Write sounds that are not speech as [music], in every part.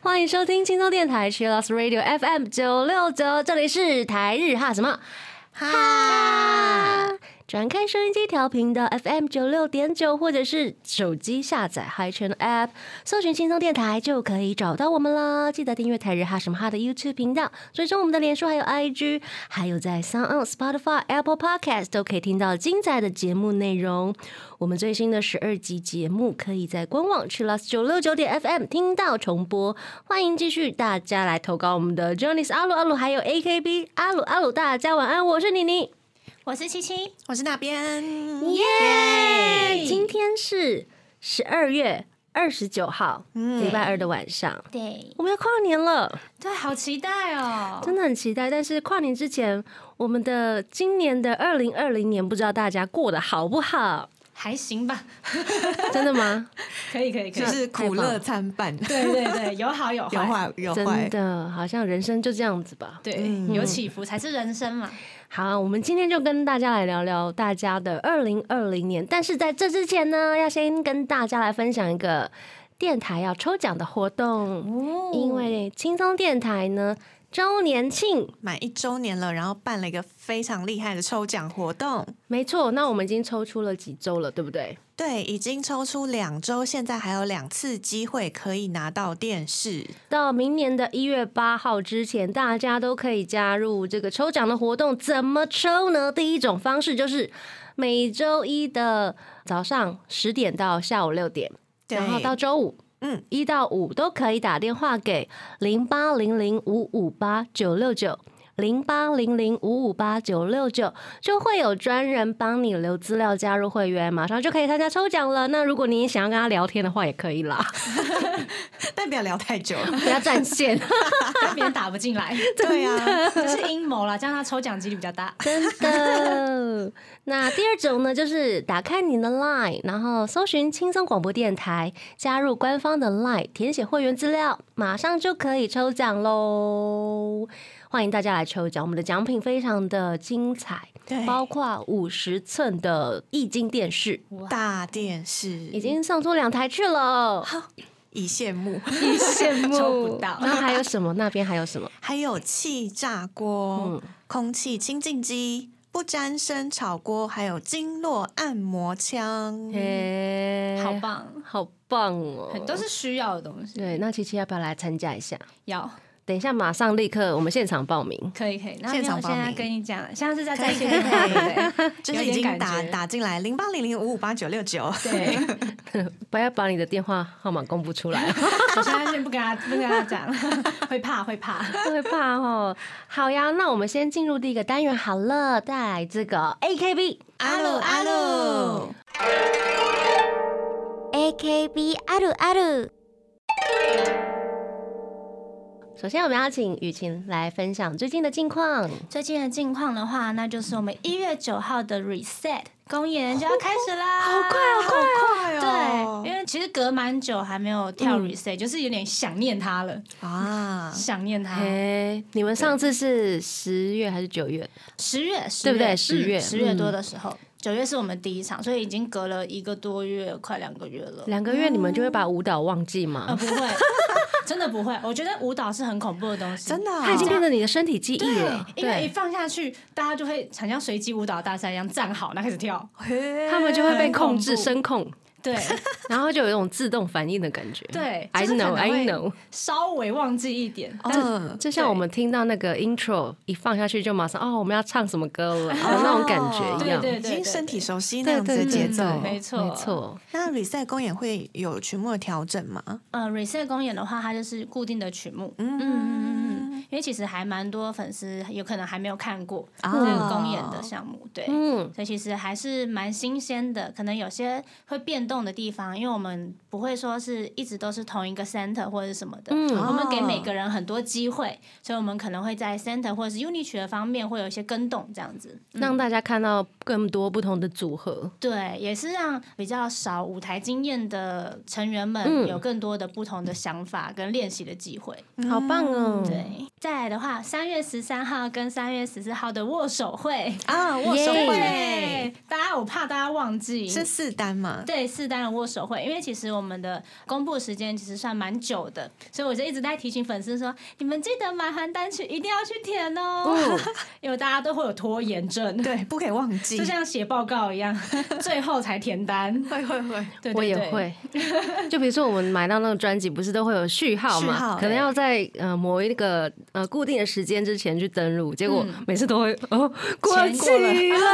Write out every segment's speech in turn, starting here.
欢迎收听轻松电台 c h i l l o s Radio FM 九六九，这里是台日哈什么？哈。转开收音机调频的 FM 九六点九，或者是手机下载 Hi Channel App，搜寻轻松电台就可以找到我们啦。记得订阅台日哈什么哈的 YouTube 频道，追踪我们的脸书还有 IG，还有在 Sound、Spotify、Apple Podcast 都可以听到精彩的节目内容。我们最新的十二集节目可以在官网 c h i l l s 九六九点 FM 听到重播。欢迎继续大家来投稿我们的 Johnny 阿鲁阿鲁，还有 AKB 阿鲁阿鲁，大家晚安，我是妮妮。我是七七，我是那边，耶！今天是十二月二十九号，嗯礼拜二的晚上，对我们要跨年了，对，好期待哦！真的很期待。但是跨年之前，我们的今年的二零二零年，不知道大家过得好不好？还行吧，真的吗？[laughs] 可以可以可以，就是苦乐参半，对对对，有好有坏有坏，真，的，好像人生就这样子吧。对，嗯有起伏才是人生嘛。好，我们今天就跟大家来聊聊大家的二零二零年。但是在这之前呢，要先跟大家来分享一个电台要抽奖的活动，哦因为轻松电台呢周年庆，满一周年了，然后办了一个非常厉害的抽奖活动。没错，那我们已经抽出了几周了，对不对？对，已经抽出两周，现在还有两次机会可以拿到电视。到明年的一月八号之前，大家都可以加入这个抽奖的活动。怎么抽呢？第一种方式就是每周一的早上十点到下午六点，然后到周五，嗯，一到五都可以打电话给零八零零五五八九六九。零八零零五五八九六九就会有专人帮你留资料加入会员，马上就可以参加抽奖了。那如果你也想要跟他聊天的话，也可以啦，但不要聊太久。[laughs] 不要占线。[laughs] 但别人打不进来，对啊，这是阴谋啦，这样他抽奖几率比较大。真的。[laughs] 那第二种呢，就是打开你的 LINE，然后搜寻轻松广播电台，加入官方的 LINE，填写会员资料，马上就可以抽奖喽。欢迎大家来抽奖，我们的奖品非常的精彩，对包括五十寸的液晶电视，大电视已经上出两台去了，好已羡慕，一羡慕 [laughs] 抽不到然后还有什么？那边还有什么？还有气炸锅、嗯空气清净机、不沾生炒锅，还有经络按摩枪。嘿好，棒，好棒哦！都是需要的东西。对。那琪琪要不要来参加一下？要等一下，马上立刻，我们现场报名。可以可以，那现没有现在场报名跟你讲了，现在是在可以在线可以电台，[laughs] 对就是有点感已经打觉打进来零八零零五五八九六九，对，[laughs] 不要把你的电话号码公布出来，[laughs] 我现在先不跟他不跟他讲，会怕会怕。会怕哦。好呀，那我们先进入第一个单元好了，带来这个 AKB 阿鲁阿鲁， AKB あるある。 首先，我们要请雨晴来分享最近的近况。最近的近况的话，那就是我们一月九号的 reset 公演就要开始啦，好快好快哦！对，因为其实隔蛮久还没有跳 reset，、就是有点想念他了，啊，[laughs] 想念他。嘿，你们上次是十月还是九月？十月，十对不对？月十月嗯十月多嗯。的时候，九月是我们第一场，所以已经隔了一个多月，快两个月了。两个月你们就会把舞蹈忘记呃，吗？不会，真的不会。我觉得舞蹈是很恐怖的东西，真的哦它已经变成你的身体记忆了，。因为一，放下去，大家就会很像随机舞蹈大赛一样站好，那开始跳。他们就会被控制声控，对，[laughs] 然后就有一种自动反应的感觉。对，I know, 能 I know。稍微忘记一点，但是嗯，就像我们听到那个 intro 一放下去，就马上哦，我们要唱什么歌了，的那种感觉一样。对已经身体熟悉那对样子的对对节奏。对没错没错。那 reset 公演会有曲目的调整吗？呃，reset 公演的话，它就是固定的曲目。嗯嗯嗯嗯，因为其实还蛮多粉丝有可能还没有看过这啊个公演的项目，对。嗯，所以其实还是蛮新鲜的，可能有些会变动的地方，因为我们不会说是一直都是同一个 center 或者是什么的，嗯我们给每个人很多机会，所以我们可能会在 center 或者是 unit 曲的方面会有一些跟动这样子。让大家看到更多不同的组合。对，也是让比较少舞台经验的成员们嗯有更多的不同的想法跟练习的机会。好棒哦！对，再来的话，三月十三号跟三月十四号的握手会，啊，握手耶会。对，大家我怕大家忘记。是四单嘛？对，四单的握手会，因为其实我们的公布时间其实算蛮久的，所以我就一直在提醒粉丝说，你们记得买韩单曲一定要去填哦，[laughs] 因为大家都会有拖延症，对，不可以忘记。就。像写报告一样，[laughs] 最后才填单。会会会，对对我也会，就比如说我们买到那个专辑，不是都会有序号嘛？可能要在呃某一个呃固定的时间之前去登录，结果嗯。每次都会哦过期了。了，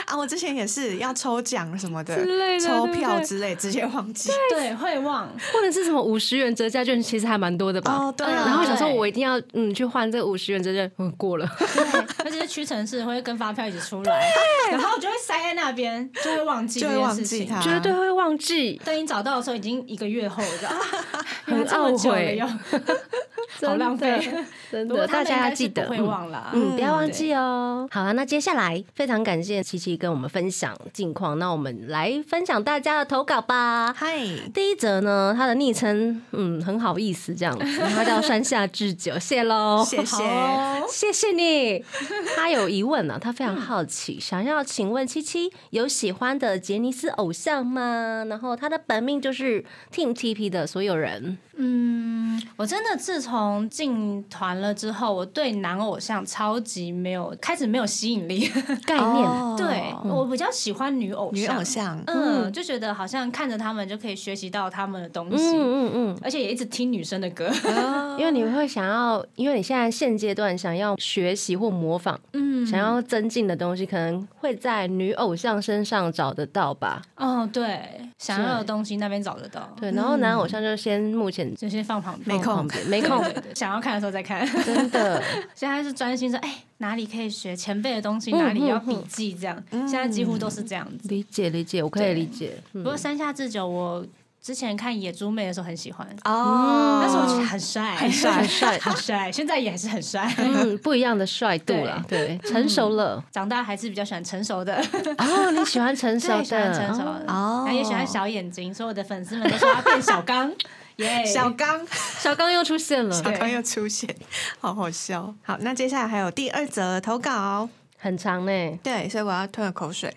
[laughs] 啊，我之前也是要抽奖什么的之类，的抽票之类，直接忘记。对。会忘，或者是什么五十元折价券，其实还蛮多的吧？哦，对啊，然后想说，我一定要嗯去换这个五十元折价，嗯过了，对，而且是屈臣氏会跟发票一起出来，然后就会塞在那边，就会忘记这就会件事情。忘记它，绝对会忘记，等你找到的时候，已经一个月后了，[laughs] 很懊悔 [laughs] 浪费。[laughs] 真的，大家要记得会忘啦。嗯，不要忘对记哦。好啊，那接下来非常感谢琪琪跟我们分享近况，那我们来分享大家的投稿吧。嗨，第一则呢，他的昵称嗯很好意思这样子，[laughs] 他叫山下智久，谢喽，谢谢。哦谢谢你。他有疑问呢、他非常好奇，想要请问七七有喜欢的杰尼斯偶像吗？然后他的本命就是 Team TP 的所有人，嗯，我真的自从进团了之后，我对男偶像超级没有，开始没有吸引力。[laughs] 概念。[laughs] 哦。对我比较喜欢女偶像，女偶像，嗯，就觉得好像看着他们就可以学习到他们的东西，嗯嗯嗯而且也一直听女生的歌。嗯，[laughs] 因为你会想要，因为你现在现阶段想要学习或模仿，嗯。想要增进的东西，可能会在女偶像身上找得到吧？哦，对，想要的东西那边找得到，对，然后男偶像就先目前就先放旁边，没空没空，想要看的时候再看。真的，[laughs] 现在是专心说，哎，哪里可以学前辈的东西，嗯哪里要笔记，这样。现在几乎都是这样子。理解理解，我可以理解。嗯不过山下智久，我之前看野猪妹的时候很喜欢，哦，那时候我觉得很帅，很帅很帅很帅，现在也还是很帅。嗯，不一样的帅度了，对，成熟了。长大还是比较喜欢成熟的，哦，你喜欢成熟的，喜欢的，成熟的，哦哦然后也喜欢小眼睛，所以我的粉丝们都说他变小刚，耶，小刚，小刚又出现了，小刚又出现，好好笑。好，那接下来还有第二则投稿，很长呢。对，所以我要吞了口水。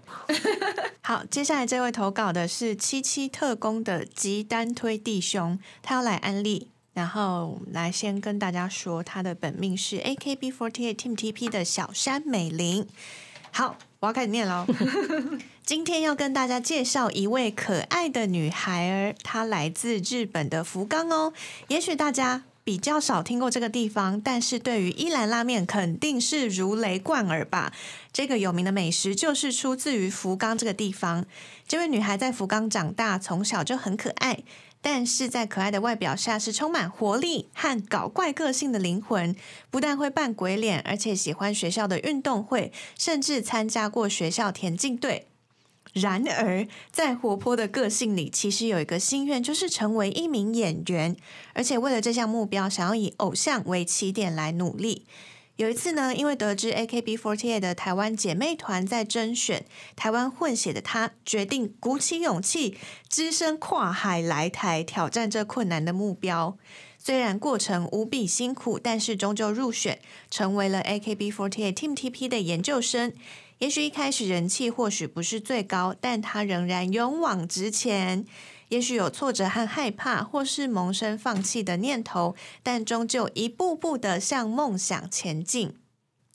[laughs] 好，接下来这位投稿的是七七特工的吉丹推弟兄，他要来安利。然后来先跟大家说，他的本命是 AKB48 Team TP 的小山美玲。好，我要开始念喽。今天要跟大家介绍一位可爱的女孩儿，她来自日本的福冈哦。也许大家比较少听过这个地方，但是对于伊兰拉面肯定是如雷贯耳吧。这个有名的美食就是出自于福冈这个地方。这位女孩在福冈长大，从小就很可爱。但是在可爱的外表下，是充满活力和搞怪个性的灵魂。不但会扮鬼脸，而且喜欢学校的运动会，甚至参加过学校田径队。然而，在活泼的个性里，其实有一个心愿，就是成为一名演员。而且为了这项目标，想要以偶像为起点来努力。有一次呢，因为得知 AKB48 的台湾姐妹团在甄选台湾混血的她，决定鼓起勇气，只身跨海来台挑战这困难的目标。虽然过程无比辛苦，但是终究入选，成为了 AKB48 Team TP 的研究生。也许一开始人气或许不是最高，但他仍然勇往直前。也许有挫折和害怕，或是萌生放弃的念头，但终究一步步的向梦想前进。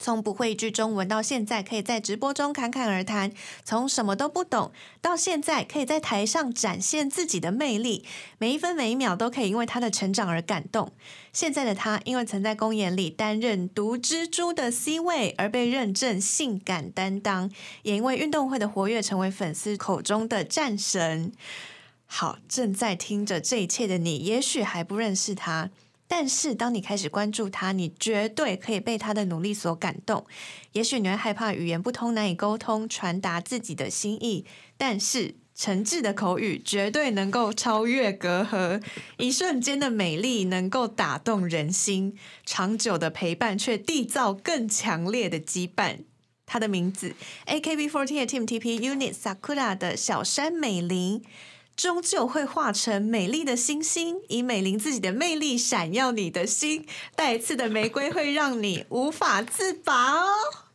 从不会一句中文到现在可以在直播中侃侃而谈，从什么都不懂到现在可以在台上展现自己的魅力，每一分每一秒都可以因为他的成长而感动。现在的他，因为曾在公演里担任毒蜘蛛的 C 位而被认证性感担当，也因为运动会的活跃成为粉丝口中的战神。好，正在听着这一切的你，也许还不认识他。但是，当你开始关注他，你绝对可以被他的努力所感动。也许你会害怕语言不通，难以沟通，传达自己的心意。但是，诚挚的口语绝对能够超越隔阂。一瞬间的美丽能够打动人心，长久的陪伴却缔造更强烈的羁绊。他的名字，AKB48 Team TP Unit Sakura 的小山美玲。终究会化成美丽的星星，以美玲自己的魅力闪耀你的心。带刺的玫瑰会让你无法自拔哦。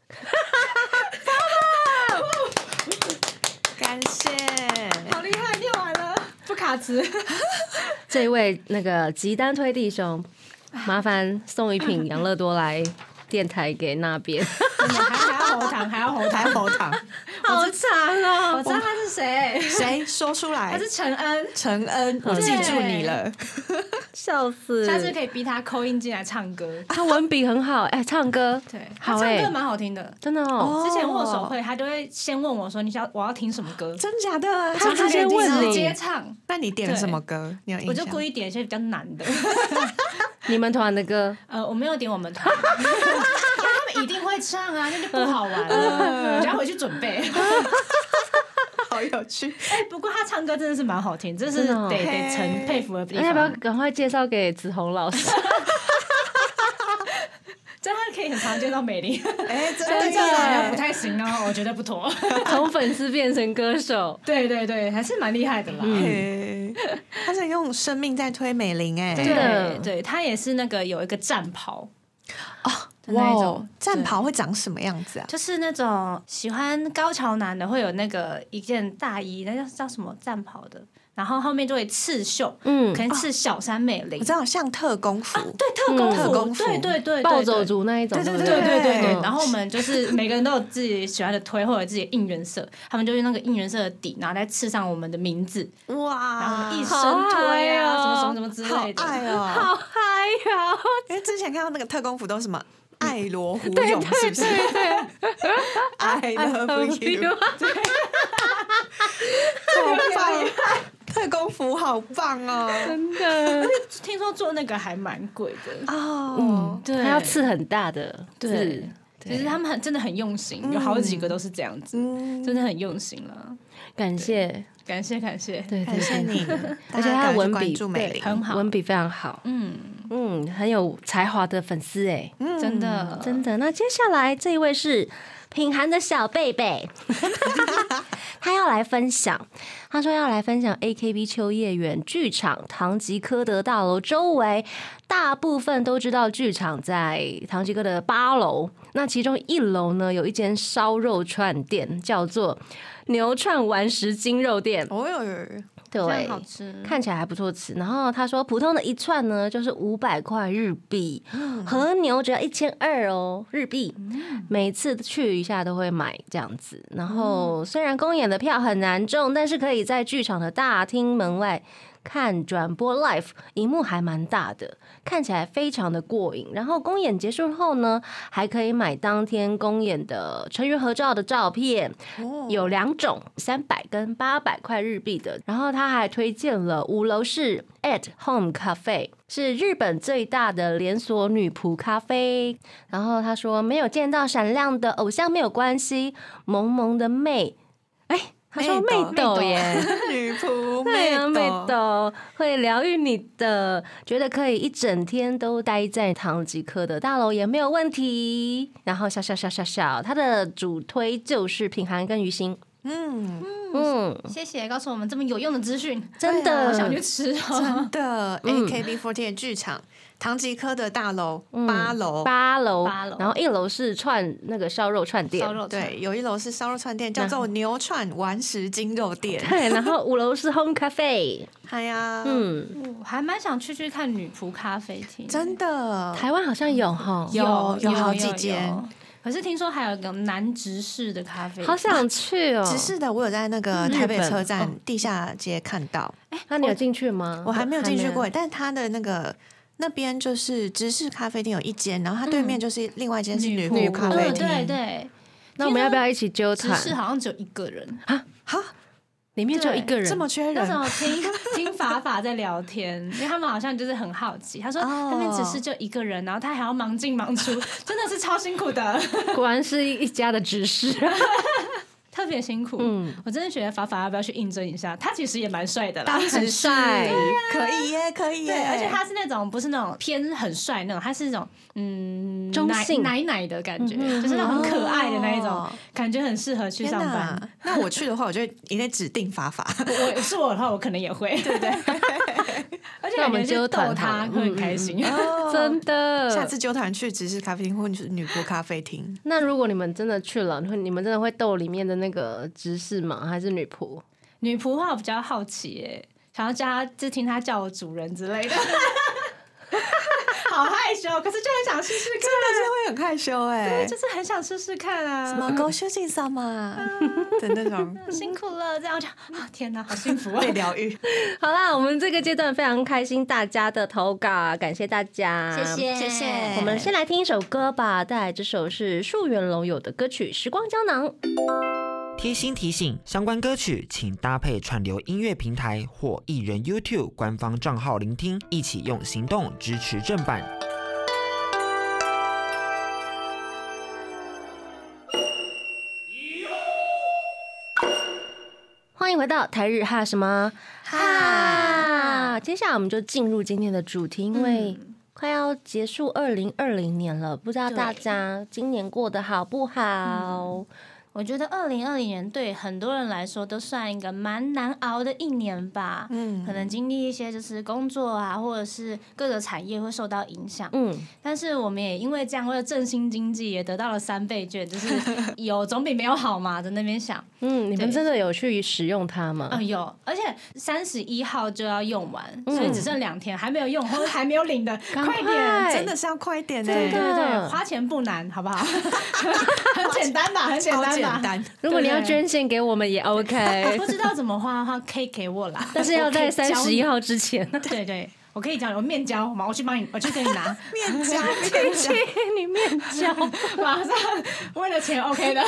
[laughs] 感谢，好厉害，念完了，不卡词。[laughs] 这位那个吉丹推弟兄，麻烦送一瓶养乐多来电台给那边，[laughs] 喉糖，还要喉糖，喉糖，好长哦。我知道他是谁，谁说出来？他是陈恩。陈恩，我记住你了。[laughs] 笑死！[laughs] 下次可以逼他扣音进来唱歌。他文笔很好，哎，唱歌 [laughs] 对，他好哎唱歌蛮好听的。真的哦。之前握手会，他都会先问我说：“你想我要听什么歌真假的？他直接问直接唱。那你点什么歌？你有？我就故意点一些比较难的。你们团的歌，呃，我没有点我们团，们一定会唱啊，那就不好玩了。[laughs] 我就要回去准备。[laughs] 好有趣。哎，不过他唱歌真的是蛮好听，这是得得陈佩服的地方要不要方。赶快介绍给子红老师？这他可以很常见到美玲，[laughs] 哎，真的是好像不太行哦，我觉得不妥。从粉丝变成歌手，对对对，还是蛮厉害的啦。嘿他是用生命在推美玲哎，真的对对，他也是那个有一个战袍哦，的那一种哇哦战袍会长什么样子啊？就是那种喜欢高潮男的会有那个一件大衣，那叫叫什么战袍的，然后后面就会刺绣，嗯可能刺小山美玲我，知道像特工服，对特工嗯服，特工服对对对，暴走。族那一种，不对对对对对对，嗯然后我们就是每个人都有自己喜欢的推或者自己的应援色，他们就用那个应援色的底，然后再刺上我们的名字，然后一好生推啊，哦什么什么什么之好类的。爱哦！[laughs] 好嗨呀！[laughs] 因为之前看到那个特工服都是什么爱罗湖勇，是不是？I love you，好棒！特工服好棒哦！真的，听说做那个还蛮贵的，哦，对。他要刺很大的字。对，其实他们很真的很用心，有好几个都是这样子，嗯，真的很用心了。感谢，感谢感谢，对感谢对 [laughs] 对，你，而且他的文笔很好。文笔非常好，嗯，嗯，很有才华的粉丝哎，嗯。真的。真的。那接下来这一位是品涵的小贝贝，[laughs] 他要来分享，他说要来分享 AKB 秋叶原剧场唐吉诃德大楼周围，大部分都知道剧场在唐吉诃德八楼，那其中一楼呢有一间烧肉串店，叫做牛串丸石精肉店，哦哟，这对，好吃，看起来还不错吃。然后他说，普通的一串呢就是五百块日币，和牛只要一千二哦日币。每次去一下都会买这样子。然后虽然公演的票很难中，但是可以在剧场的大厅门外。看转播 live，荧幕还蛮大的，看起来非常的过瘾。然后公演结束后呢，还可以买当天公演的成员合照的照片，有两种，三百跟八百块日币的。然后他还推荐了五楼是 at home cafe，是日本最大的连锁女仆咖啡。然后他说没有见到闪亮的偶像没有关系，萌萌的妹，哎，他说妹抖耶。[laughs] 女仆 [laughs] 对妹啊，妹会疗愈你的，觉得可以一整天都待在唐吉诃德大楼也没有问题。然后笑笑笑笑笑，他的主推就是品涵跟于心，嗯，嗯，谢谢告诉我们这么有用的资讯，真的。我想去吃。哦。真的。[laughs] 嗯，AKB48 剧场唐吉诃德大楼八楼，八楼，八楼。然后一楼是串那个烧肉串店。烧，肉串。对，有一楼是烧肉串店，叫做牛串丸石精肉店。对，然后五楼是 Home Cafe，哎呀，嗯，我还蛮想去去看女仆咖啡厅，真的，台湾好像有哈，有有好几间有可是听说还有一个南直式的咖啡，好想去哦。直市的，我有在那个台北本车站地下街看到，那你有进去吗？我还没有进去过，但是它的那个。那边就是直式咖啡厅有一间，然后它对面就是另外一间是女仆咖啡厅。对对，那我们要不要一起揪直团？式好像只有一个人啊，哈，里面就一个人，这么缺人那时，候听听法法在聊天，[laughs] 因为他们好像就是很好奇，他说哦那边只是就一个人，然后他还要忙进忙出，真的是超辛苦的。[laughs] 果然是一家的执事。特特别辛苦。嗯我真的觉得法法要不要去应征一下？他其实也蛮帅的啦，当时很 [laughs] 帅是可以耶，可以耶，对，而且他是那种不是那种偏很帅那种，他是那种嗯中性奶奶的感觉，就是那种很可爱的那一种，哦感觉很适合去上班。[laughs] 那我去的话，我就一定指定法法。我是我的话，我可能也会，对不对。而且那我们感觉去揪团好逗他会很开心。[laughs] 真的。下次纠团去芝士咖啡厅或者是女仆咖啡厅。那如果你们真的去了，会你们真的会逗里面的那个执事吗？还是女仆？女仆的话，我比较好奇耶，想要叫他，就听他叫我主人之类的。好害羞，可是就很想试试看，真的是会很害羞哎、对就是很想试试看啊。什么高修行上嘛的那种辛苦了，这样我就啊，天哪，好幸福啊！被疗愈。[laughs] 好啦，我们这个阶段非常开心大家的投稿，感谢大家，谢谢谢我们先来听一首歌吧，带来这首是树源龙友的歌曲《时光胶囊》。贴心提醒：相关歌曲请搭配串流音乐平台或艺人 YouTube 官方账号聆听，一起用行动支持正版。欢迎回到台日哈什么哈？接下来我们就进入今天的主题，因为快要结束二零二零年了，不知道大家今年过得好不好？我觉得二零二零年对很多人来说都算一个蛮难熬的一年吧。嗯可能经历一些就是工作啊，或者是各个产业会受到影响。嗯，但是我们也因为这样，为了振兴经济，也得到了三倍券，就是 [laughs] 有总比没有好嘛，在那边想。嗯，你们真的有去使用它吗？嗯，有，而且三十一号就要用完，嗯所以只剩两天，还没有用或者还没有领的，[laughs] 快快点！真的是要快一点呢、对对对，的花钱不难，好不好？[laughs] 很简单吧，很简超单吧。简单。[laughs] 如果你要捐献给我们也 OK，[laughs] 不知道怎么花的话，可以给我啦。[laughs] 但是要在三十一。号之前。对对，我可以教你，我面交嘛，我去帮你，我去给你拿，面交，面交，你面交，马上为了钱 OK 的，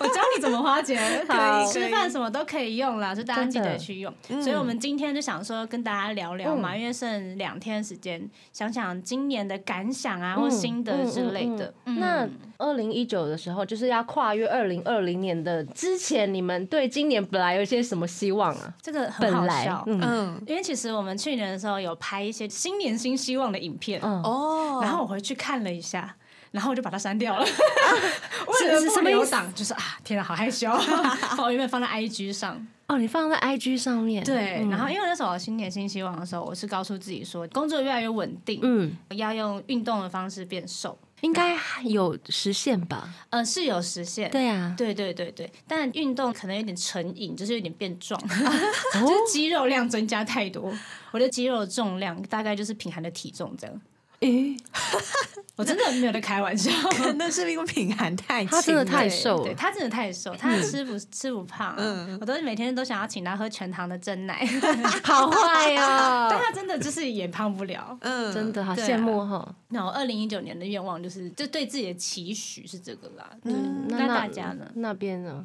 我教你怎么花钱，好。吃饭什么都可以用啦，所以。大家记得去用。所以我们今天就想说跟大家聊聊嘛，因为剩两天时间，想想今年的感想啊，或心得之类的。嗯。那二零一九的时候，就是要跨越二零二零年的之前，你们对今年本来有一些什么希望啊？这个很好本来笑，，嗯。嗯，因为其实我们去年的时候有拍一些新年新希望的影片，嗯，哦，然后我回去看了一下。然后我就把它删掉了，为了不是什么意思？留档，就是啊，天啊，好害羞，[laughs] 我原本放在 IG 上，哦，你放在 IG 上面，对，嗯。然后因为那时候我新年新希望的时候，我是告诉自己说，工作越来越稳定，嗯，要用运动的方式变瘦，应该有实现吧？呃，是有实现，对啊，对对对对，但运动可能有点成瘾，就是有点变壮，[laughs] 哦就是肌肉量增加太多，我的肌肉重量大概就是平衡的体重这样，诶，[laughs] 我真的没有在开玩笑。[laughs] 可能是因为品涵太轻，他真的太瘦他真的太瘦，他吃不吃不胖啊、嗯我都是每天都想要请他喝全糖的真奶，[laughs] 好坏但哦，他真的就是也胖不了。嗯，真的好羡慕哈。那我二零一九年的愿望就是，就对自己的期许是这个啦。对，嗯那大家呢？那边呢？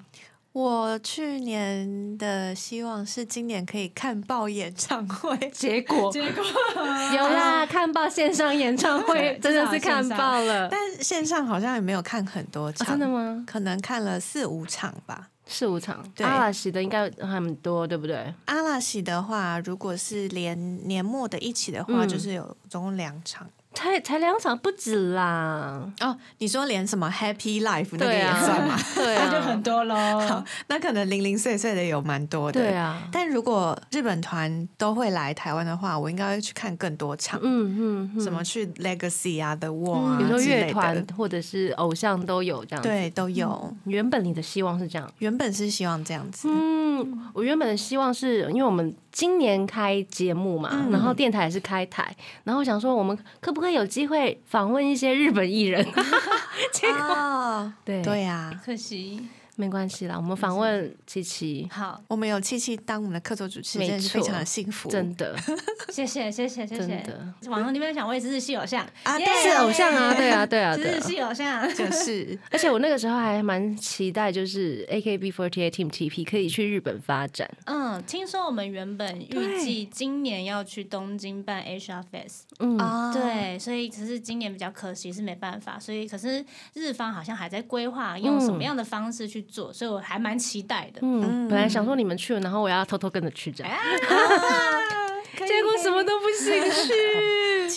我去年的希望是今年可以看爆演唱会，结果结果 [laughs] 有啦，看爆线上演唱会真的是看爆了，但线上好像也没有看很多啊场，真的吗？可能看了四五场吧。四五场，对阿拉西的应该很多，对不对？阿拉西的话，如果是连年末的一起的话，嗯就是有总共两场。才才两场不止啦，哦，你说连什么 Happy Life 那个也算吗？，对那就啊，很多喽好。，那可能零零碎碎的有蛮多的。对啊，但如果日本团都会来台湾的话，我应该会去看更多场，嗯嗯嗯，什么去 Legacy 啊、The Wall 啊比如说乐团或者是偶像都有这样子。对，都有。原本你的希望是这样。原本是希望这样子，嗯，我原本的希望是因为我们今年开节目嘛，嗯然后电台也是开台，然后想说我们可不可以有机会访问一些日本艺人？[laughs] 结果哦，对。对呀、可惜，没关系啦，我们访问七七，好，我们有七七当我们的客座主持人，真是非常的幸福。真的。[laughs] 谢谢谢谢谢谢。网络那边想我也是日系偶像啊对是偶像啊，对啊对啊是日对啊。系偶像。[laughs] 就是。[laughs] 而且我那个时候还蛮期待，就是 AKB48 Team TP 可以去日本发展。嗯，听说我们原本预计今年要去东京办 Asia Fest，嗯，啊，对，所以只是今年比较可惜是没办法，所以可是日方好像还在规划用什么样的方式去去做，所以我还蛮期待的。嗯，本来想说你们去了，然后我要偷偷跟着去这样，结 [laughs] 结果什么都不行去。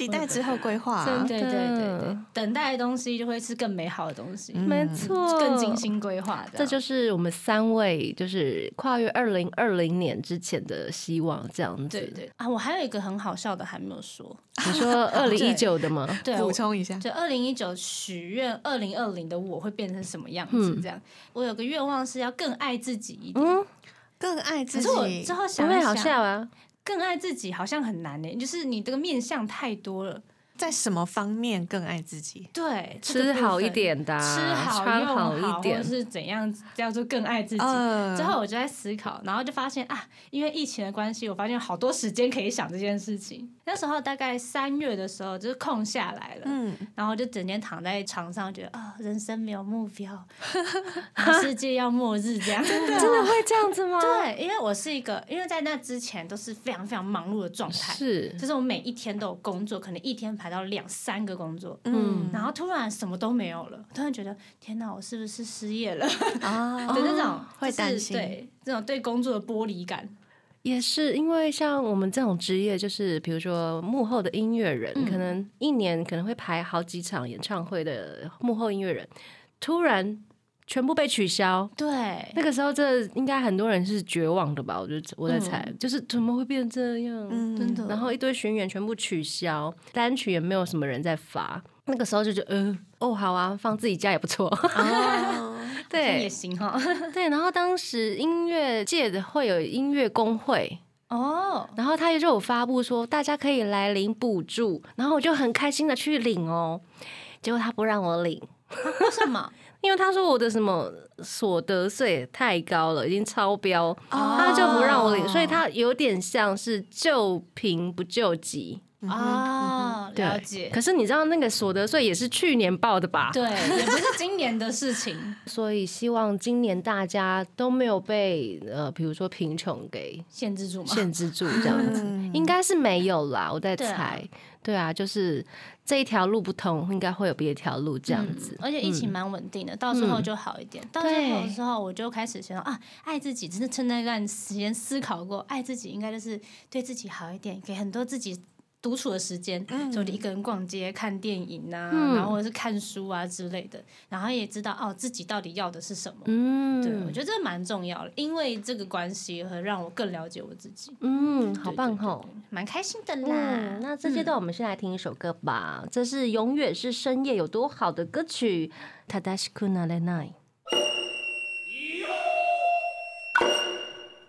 期待之后规划、真对对对对，等待的东西就会是更美好的东西，没错，更精。心规划的。这就是我们三位就是跨越二零二零年之前的希望，这样子。对对啊，我还有一个很好笑的还没有说，你说 [laughs] 二零一九的吗？对，补充一下，就二零一九许愿，二零二零的我会变成什么样子？嗯这样，我有个愿望是要更爱自己一点。嗯，更爱自己可是我之。后不会好想一想，笑啊。更爱自己好像很难呢，就是你这个面相太多了。在什么方面更爱自己？对，吃好一点的啊吃好穿用好一点或者是怎样叫做更爱自己。嗯之后我就在思考，然后就发现啊，因为疫情的关系，我发现好多时间可以想这件事情。那时候大概三月的时候，就是空下来了，嗯，然后就整天躺在床上，觉得啊、人生没有目标，[laughs] 世界要末日这样。真真的会这样子吗？，对，因为我是一个，因为在那之前都是非常非常忙碌的状态，是就是我每一天都有工作，可能一天排到两三个工作，嗯。然后突然什么都没有了，突然觉得天哪，我是不是失业了？啊，[laughs] 的那种，就是会担心。对这种对工作的剥离感。也是因为像我们这种职业，就是比如说幕后的音乐人，嗯。可能一年可能会排好几场演唱会的幕后音乐人，突然全部被取消。对，那个时候，这应该很多人是绝望的吧？我就我在猜，就是怎么会变成这样？嗯真的。然后一堆巡演全部取消，单曲也没有什么人在发。那个时候就觉得，呃，哦，好啊，放自己家也不错。哦，[laughs] 也行哈。[laughs] 对，然后当时音乐界的会有音乐工会，哦，然后他也就有发布说大家可以来领补助，然后我就很开心的去领哦，结果他不让我领，为什么？因为他说我的什么所得税太高了，已经超标，哦他就不让我领，所以他有点像是救贫不救急。哦，了解。可是你知道那个所得税也是去年报的吧？对，也不是今年的事情，[laughs] 所以希望今年大家都没有被呃，比如说贫穷给限制住嘛。限制住这样子，嗯应该是没有啦，我在猜。对啊，就是这一条路不通，应该会有别的条路这样子嗯。而且疫情蛮稳定的，到时候就好一点。到最后的时候，我就开始想啊，爱自己，只是趁那段时间思考过，爱自己应该就是对自己好一点，给很多自己。独处的时间，就一个人逛街、看电影啊，嗯然后或者是看书啊之类的，然后也知道哦自己到底要的是什么。嗯，对，我觉得这蛮重要的，因为这个关系和让我更了解我自己，嗯，好棒吼。对蛮开心的啦。嗯，那这阶段我们先来听一首歌吧，这是永远是深夜有多好的歌曲《Tadashi Kuna l e n a i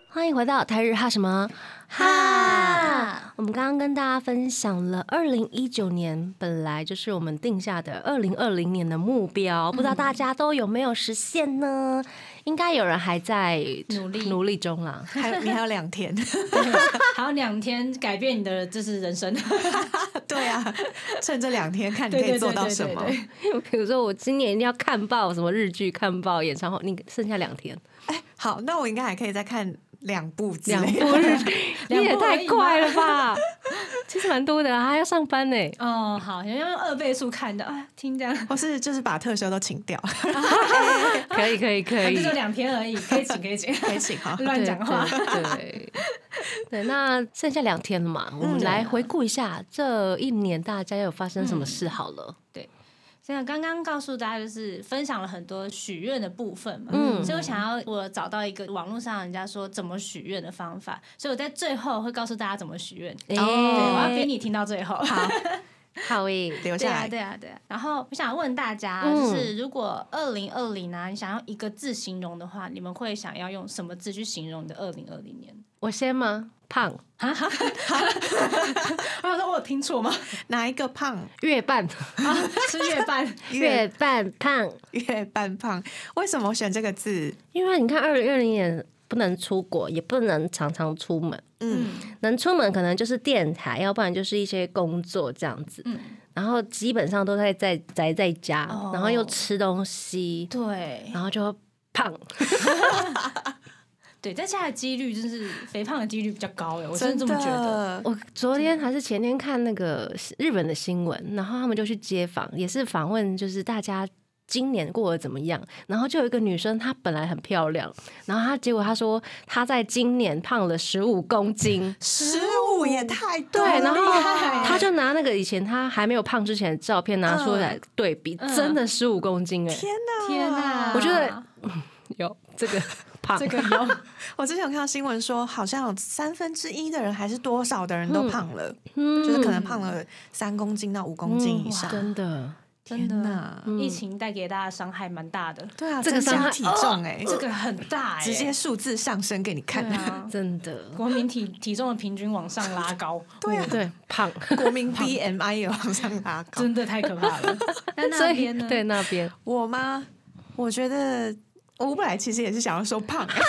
欢迎回到台日哈什么哈？我们刚刚跟大家分享了二零一九年本来就是我们定下的二零二零年的目标，不知道大家都有没有实现呢？应该有人还在努力努力中啦。还有你还有两天，[laughs] 还有两天改变你的就是人生，[laughs] 对啊，趁这两天看你可以做到什么。比如说，我今年一定要看爆什么日剧、看爆演唱会，你剩下两天，好，那我应该还可以再看两部之两类的。部日剧，[laughs] 你也太快了吧！[laughs] 其实蛮多的啊，还要上班呢。哦，好，要用二倍速看的，啊，听这样，[laughs] 或是就是把特休都请掉，可以，可以，可以就。两天而已，可以请，可以请，可以请哈。乱讲话。对对对，那剩下两天了嘛，我们来回顾一下这一年大家有发生什么事好了。现在刚刚告诉大家，就是分享了很多许愿的部分嘛，嗯所以我想要我找到一个网络上人家说怎么许愿的方法，所以我在最后会告诉大家怎么许愿。哎对，我要逼你听到最后。好，好诶，对啊，留下来。对啊，对啊。然后我想问大家，嗯就是如果二零二零呢，你想要一个字形容的话，你们会想要用什么字去形容你的二零二零年？我先吗？胖 [laughs] 我想说，我有听错吗？哪一个胖？月半，啊，吃月半。月 [laughs] 月半胖。月半胖？为什么选这个字？因为你看，二零二零年不能出国，也不能常常出门，嗯，能出门可能就是电台，要不然就是一些工作这样子。嗯然后基本上都在在宅在家，哦然后又吃东西，对然后就胖。[laughs] 对，在家的几率就是肥胖的几率比较高哎，我真的这么觉得。我昨天还是前天看那个日本的新闻，然后他们就去街访，也是访问，就是大家今年过得怎么样？然后就有一个女生，她本来很漂亮，然后她结果她说她在今年胖了十五公斤，十五也太多对，然后她就拿那个以前她还没有胖之前的照片拿出来对比，嗯真的十五公斤哎、天哪天哪！我觉得 [laughs] 有这个胖，这个有，[laughs] 我之前有看到新闻说，好像有三分之一的人还是多少的人都胖了，嗯就是可能胖了三公斤到五公斤以上。真的。真天的哪，疫情带给大家的伤害蛮大的，对啊，这个伤害增加体重哎、这个很大哎，直接数字上升给你看。啊，[laughs] 真的，国民体体重的平均往上拉高，[laughs] 对啊，对胖，国民 BMI 也往上拉高。真的太可怕了。那那边呢？对那边我吗？我觉得我本来其实也是想要说胖、[laughs] 欸，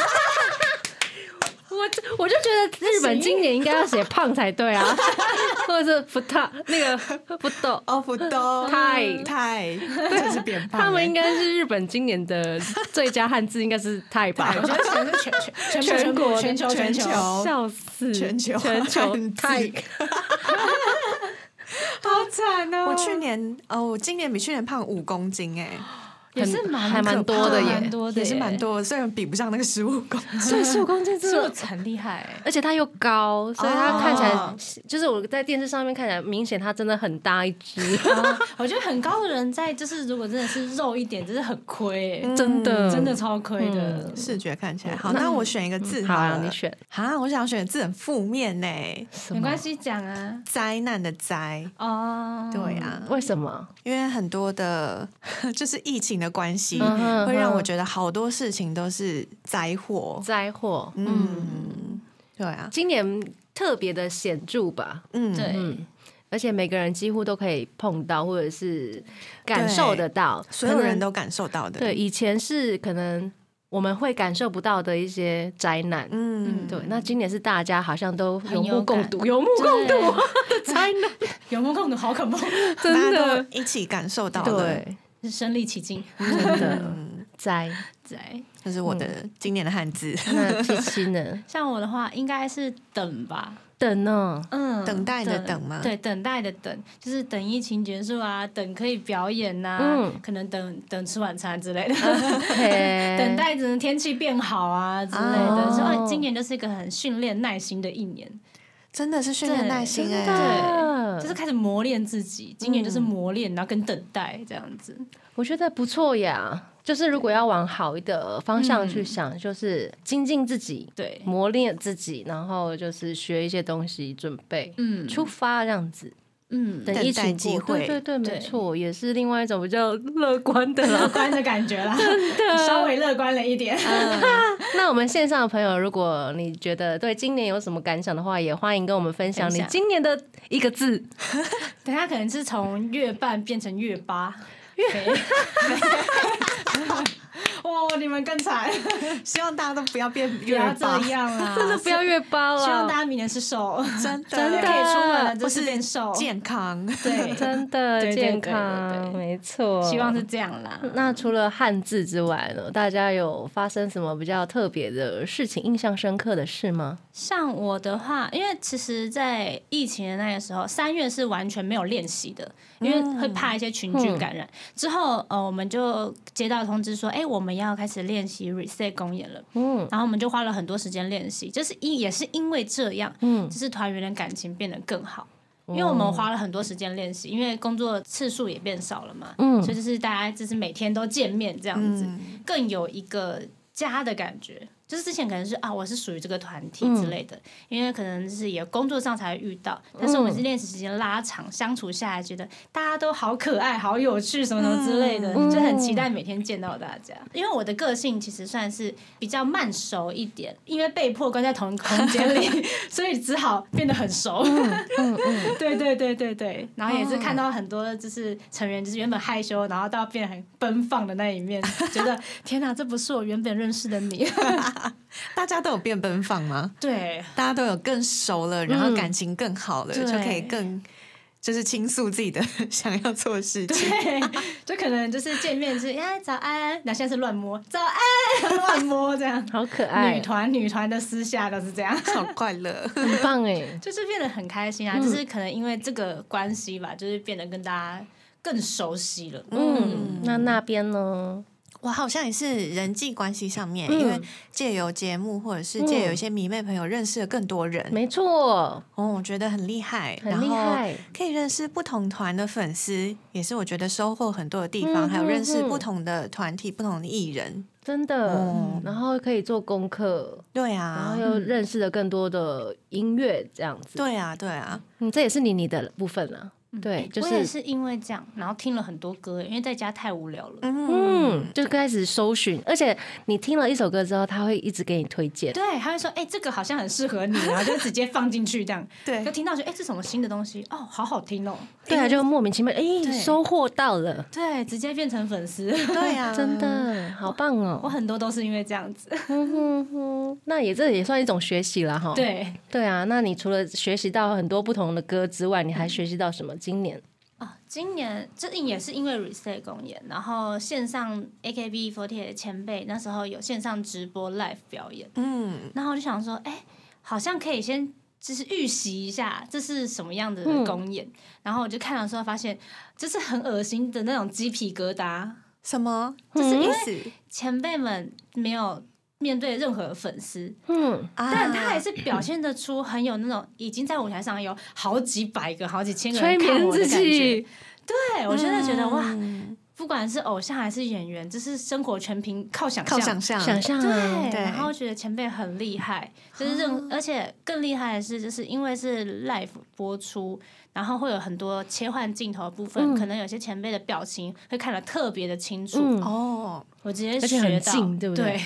我我就觉得日本今年应该要写胖才对啊，[laughs] 或者是不大那个不豆，哦不都太太就是变胖、欸，他们应该是日本今年的最佳汉字，应该是太吧？我觉得全全全 [laughs] 全国全球全球全球笑死，全球全球太。好惨哦我去年哦，我今年比去年胖五公斤哎、也是蛮还蛮多的耶。蛮多的也是蛮，多的，虽然比不上那个十五公斤。所以十五公斤 [laughs] 真是的，很厉害欸。而且他又高，所以他看起来、哦。就是我在电视上面看起来明显他真的很大一只，啊我觉得很高的人在就是如果真的是肉一点，真是很亏欸，真的。真的超亏的。视觉看起来。好，那我选一个字好啊。你选。啊，我想选字很负面呢，没关系，讲啊。灾难的灾。哦，对啊，为什么？因为很多的，[laughs] 就是疫情的关系，嗯会让我觉得好多事情都是灾祸。灾祸，嗯，对啊，今年特别的显著吧？嗯，对，嗯，而且每个人几乎都可以碰到，或者是感受得到，所有人都感受到的。对。，以前是可能我们会感受不到的一些灾难，嗯，对。那今年是大家好像都有目共睹，有目共睹 [laughs] 的灾难，有目共睹，好恐怖，真的一起感受到的。身临其境。真的嗯，灾。在这是我的今年的汉字，那七七呢？[laughs] 像我的话，应该是等吧。等呢？嗯，等待的等吗对，等待的等，就是等疫情结束啊，等可以表演呐、嗯可能等等吃晚餐之类的，[laughs] 等待着天气变好啊之类哦的。所以今年就是一个很训练耐心的一年，真的是训练耐心真哎。对就是开始磨练自己。今年就是磨练，然后跟等待这样子。我觉得不错呀。就是如果要往好的方向去想，就是精进自己，对，磨练自己，然后就是学一些东西，准备嗯出发这样子。嗯，等疫情，机会对对对，没错，也是另外一种比较乐观的 [laughs] 乐。观的感觉啦，[laughs] [laughs] 稍微乐观了一点。那我们线上的朋友，如果你觉得对今年有什么感想的话，也欢迎跟我们分享你今年的一个字。等下可能是从月半变成月八。月，[laughs] 哇！你们更惨，[laughs] 希望大家都不要变不越要这八，样啦！[laughs] 真的不要月八了，希望大家明年是瘦，真的真的可以出门了，不就是变瘦。健康。对，真的健康，对没错。希望是这样啦。那除了汉字之外呢，大家有发生什么比较特别的事情、印象深刻的事吗？像我的话，因为其实，在疫情的那个时候，三月是完全没有练习的，因为会怕一些群聚感染。之后，呃，我们就接到通知说，哎、我们要开始练习 reset 公演了。嗯然后我们就花了很多时间练习，就是因也是因为这样，嗯，就是团员的感情变得更好。因为我们花了很多时间练习，因为工作次数也变少了嘛，嗯所以就是大家就是每天都见面这样子，嗯更有一个家的感觉。就是之前可能是啊，我是属于这个团体之类的，因为可能是也工作上才会遇到，但是我们是练习时间拉长，相处下来，觉得大家都好可爱、好有趣，什么什么之类的，就很期待每天见到大家。因为我的个性其实算是比较慢熟一点，因为被迫关在同空间里，[laughs] 所以只好变得很熟。[laughs] 对对对对对，然后也是看到很多就是成员，就是原本害羞，然后到变得很奔放的那一面，觉得 [laughs] 天哪，这不是我原本认识的你。[laughs] 大家都有变奔放吗？对，大家都有更熟了，然后感情更好了，对就可以更就是倾诉自己的 [laughs] 想要做的事情。对，就可能就是见面是呀早安，那现在是乱摸早安 [laughs] 乱摸这样。好可爱女，团女团的私下都是这样，好快乐，很棒哎。就是变得很开心啊，就是可能因为这个关系吧，就是变得跟大家。更熟悉了。嗯，那那边呢？我好像也是人际关系上面，嗯因为借由节目或者是借由一些迷妹朋友认识了更多人，没错，哦，我觉得很厉害，很厉然后害。可以认识不同团的粉丝，也是我觉得收获很多的地方，嗯还有认识不同的团体、不同的艺人。真的，嗯然后可以做功课，对啊然啊后，又认识了更多的音乐，这样子。对啊，对啊，嗯，这也是你你的部分了。对，就是我也是因为这样，然后听了很多歌，因为在家太无聊了。嗯，就开始搜寻，而且你听了一首歌之后，他会一直给你推荐。对，他会说：“哎、这个好像很适合你，然后就直接放进去这样。[laughs] 对就听到说：“哎、这什么新的东西？哦，好好听哦。对啊，就莫名其妙，哎，对收获到了，”对，直接变成粉丝。对啊，[laughs] 真的 [laughs] 好棒哦我哦。很多都是因为这样子。哼哼哼，那也这也算一种学习了哈。对对啊，那你除了学习到很多不同的歌之外，你还学习到什么？今年。啊，今年这也是因为 Reset 公演，然后线上 AKB48 的前辈那时候有线上直播 live 表演，嗯，然后我就想说，哎、好像可以先就是预习一下这是什么样的嗯公演，然后我就看了之后发现，这是很恶心的那种鸡皮疙瘩，什么？嗯这是因为前辈们没有面对任何粉丝，嗯，啊？但他还是表现得出很有那种已经在舞台上有好几百个、好几千个催人看眠自我的感觉。己，对我真的觉得哇，嗯。不管是偶像还是演员，就是生活全凭靠想象。靠想象，想象。对，啊，对。然后觉得前辈很厉害，就是任，而且更厉害的是，就是因为是 live 播出，然后会有很多切换镜头的部分，嗯。可能有些前辈的表情会看得特别的清楚。嗯，哦，我直接学到，对不对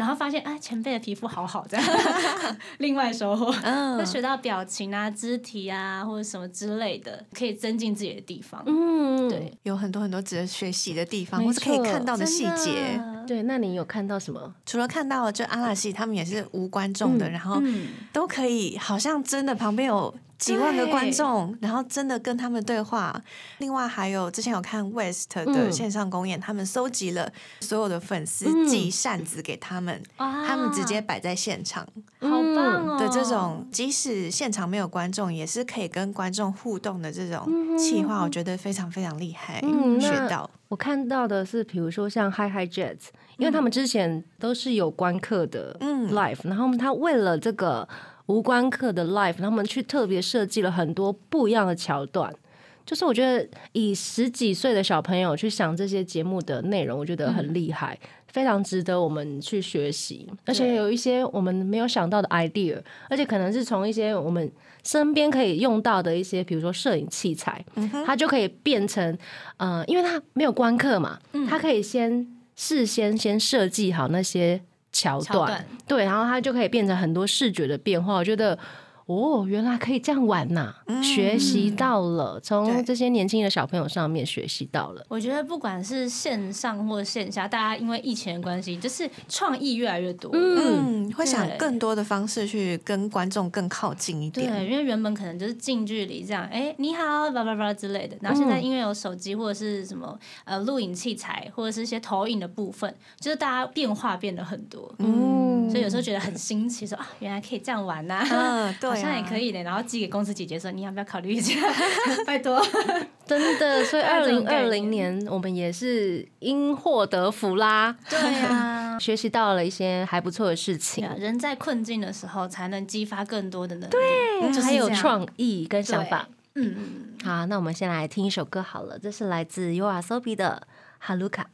然后发现啊，前辈的皮肤好好，这样 [laughs] 另外收获。嗯会学到表情啊、肢体啊，或者什么之类的，可以增进自己的地方。嗯，对，有很多很多值得学习的地方，没或是可以看到的细真节。对，那你有看到什么？除了看到了，就阿拉西他们也是无观众的，嗯然后嗯，都可以，好像真的旁边有几万个对观众，然后真的跟他们对话。另外还有之前有看 West 的嗯线上公演，他们搜集了所有的粉丝嗯寄扇子给他们，啊他们直接摆在现场好棒哦的这种，即使现场没有观众，也是可以跟观众互动的这种企划，我觉得非常非常厉害，嗯学到。我看到的是，比如说像 Hi Hi Jets，因为他们之前都是有观课的嗯 live，、然后他为了这个无关客的 life，他们去特别设计了很多不一样的桥段。就是我觉得以十几岁的小朋友去想这些节目的内容，我觉得很厉害，非常值得我们去学习。而且有一些我们没有想到的 idea，而且可能是从一些我们身边可以用到的一些，比如说摄影器材，它就可以变成呃，因为它没有观课嘛，它可以先事先先设计好那些桥段，段对，然后它就可以变成很多视觉的变化。我觉得。哦，原来可以这样玩呐、学习到了，从对这些年轻的小朋友上面学习到了。我觉得不管是线上或线下，大家因为疫情的关系，就是创意越来越多。嗯，会想更多的方式去跟观众更靠近一点对，因为原本可能就是近距离这样，哎，你好，叭叭叭之类的。然后现在嗯因为有手机或者是什么呃录影器材，或者是一些投影的部分，就是大家变化变得很多。嗯，所以有时候觉得很新奇，说啊，原来可以这样玩呐、嗯，[laughs] 对、啊，好像也可以的。然后寄给公司姐姐说，你要不要考虑一下？[laughs] 拜托。[laughs] 真的，所以二零二零年我们也是因祸得福啦，对啊、学习到了一些还不错的事情，人在困境的时候，才能激发更多的能力。对就是还有创意跟想法。嗯嗯嗯。好，那我们先来听一首歌好了，这是来自 U R Sobi 的《哈鲁卡》。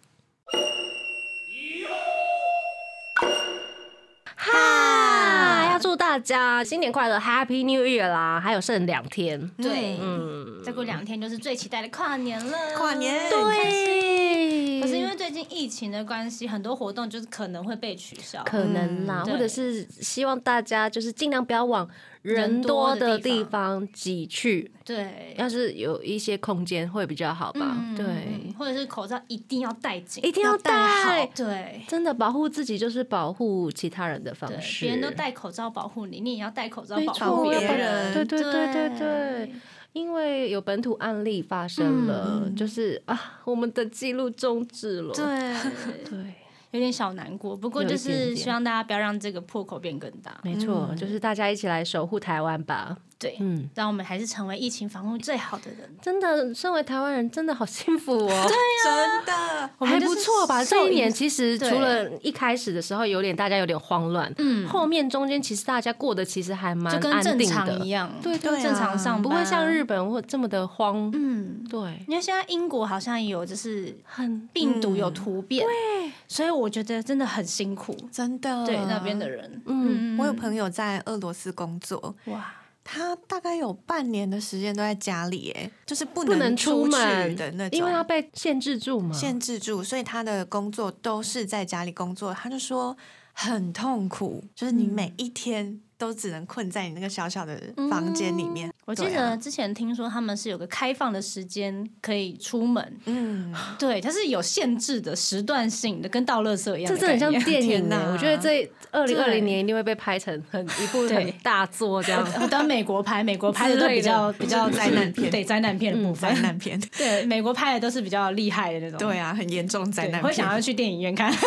哈，要祝大家新年快乐，Happy New Year 啦！还有剩两天，对，嗯，再过两天就是最期待的跨年了。跨年。对，可是因为最近疫情的关系，很多活动就是可能会被取消。可能啦，嗯。或者是希望大家就是尽量不要往人人多多的的地地方挤去，对，要是有一些空间会比较好吧。嗯对，，或者是口罩一定要戴紧，一定要戴戴好。对。真的保护自己就是保护其他人的方，式。别人都戴口罩保护你，你也要戴口罩保，护别别人对对对对对对。因为有本土案例发生了，嗯就是啊，我们的记录终止了。对，[laughs] 对，有点小难过。不过就是希望大家不要让这个破口变更大。没错，就是大家一起来守护台湾吧。对，嗯，让我们还是成为疫情防控最好的人。真的，身为台湾人，真的好幸福哦。对 [laughs] 呀真的，还我们不错吧？受这一年其实除了一开始的时候有点大家有点慌乱，嗯，后面中间其实大家过得其实还蛮就跟正安定的，常一样，对对啊正常上班，不会像日本或这么的慌。嗯。对，因为现在英国好像有就是很病毒有突变，对，所以我觉得真的很辛苦，真的，对那边的。人，嗯。我有朋友在俄罗斯工作，哇，他大概有半年的时间都在家里，哎，就是不不能出去门的那种，因为他被限制住嘛。限制住，所以他的工作都是在家里工作。他就说很痛苦，就是你每一天都只能困在你那个小小的房间里面。我记得之前听说他们是有个开放的时间可以出门，嗯，对，它是有限制的、时段性的，跟倒垃圾一样的这真的很像电影我觉得这二零二对零年一定会被拍成很一部很大作这样。[laughs] 我当美国拍，美国拍的都比较比较灾难片对灾难片的部分灾，难片，对，美国拍的都是比较厉害的那种，对啊，很严重灾，难片，会想要去电影院看。[laughs]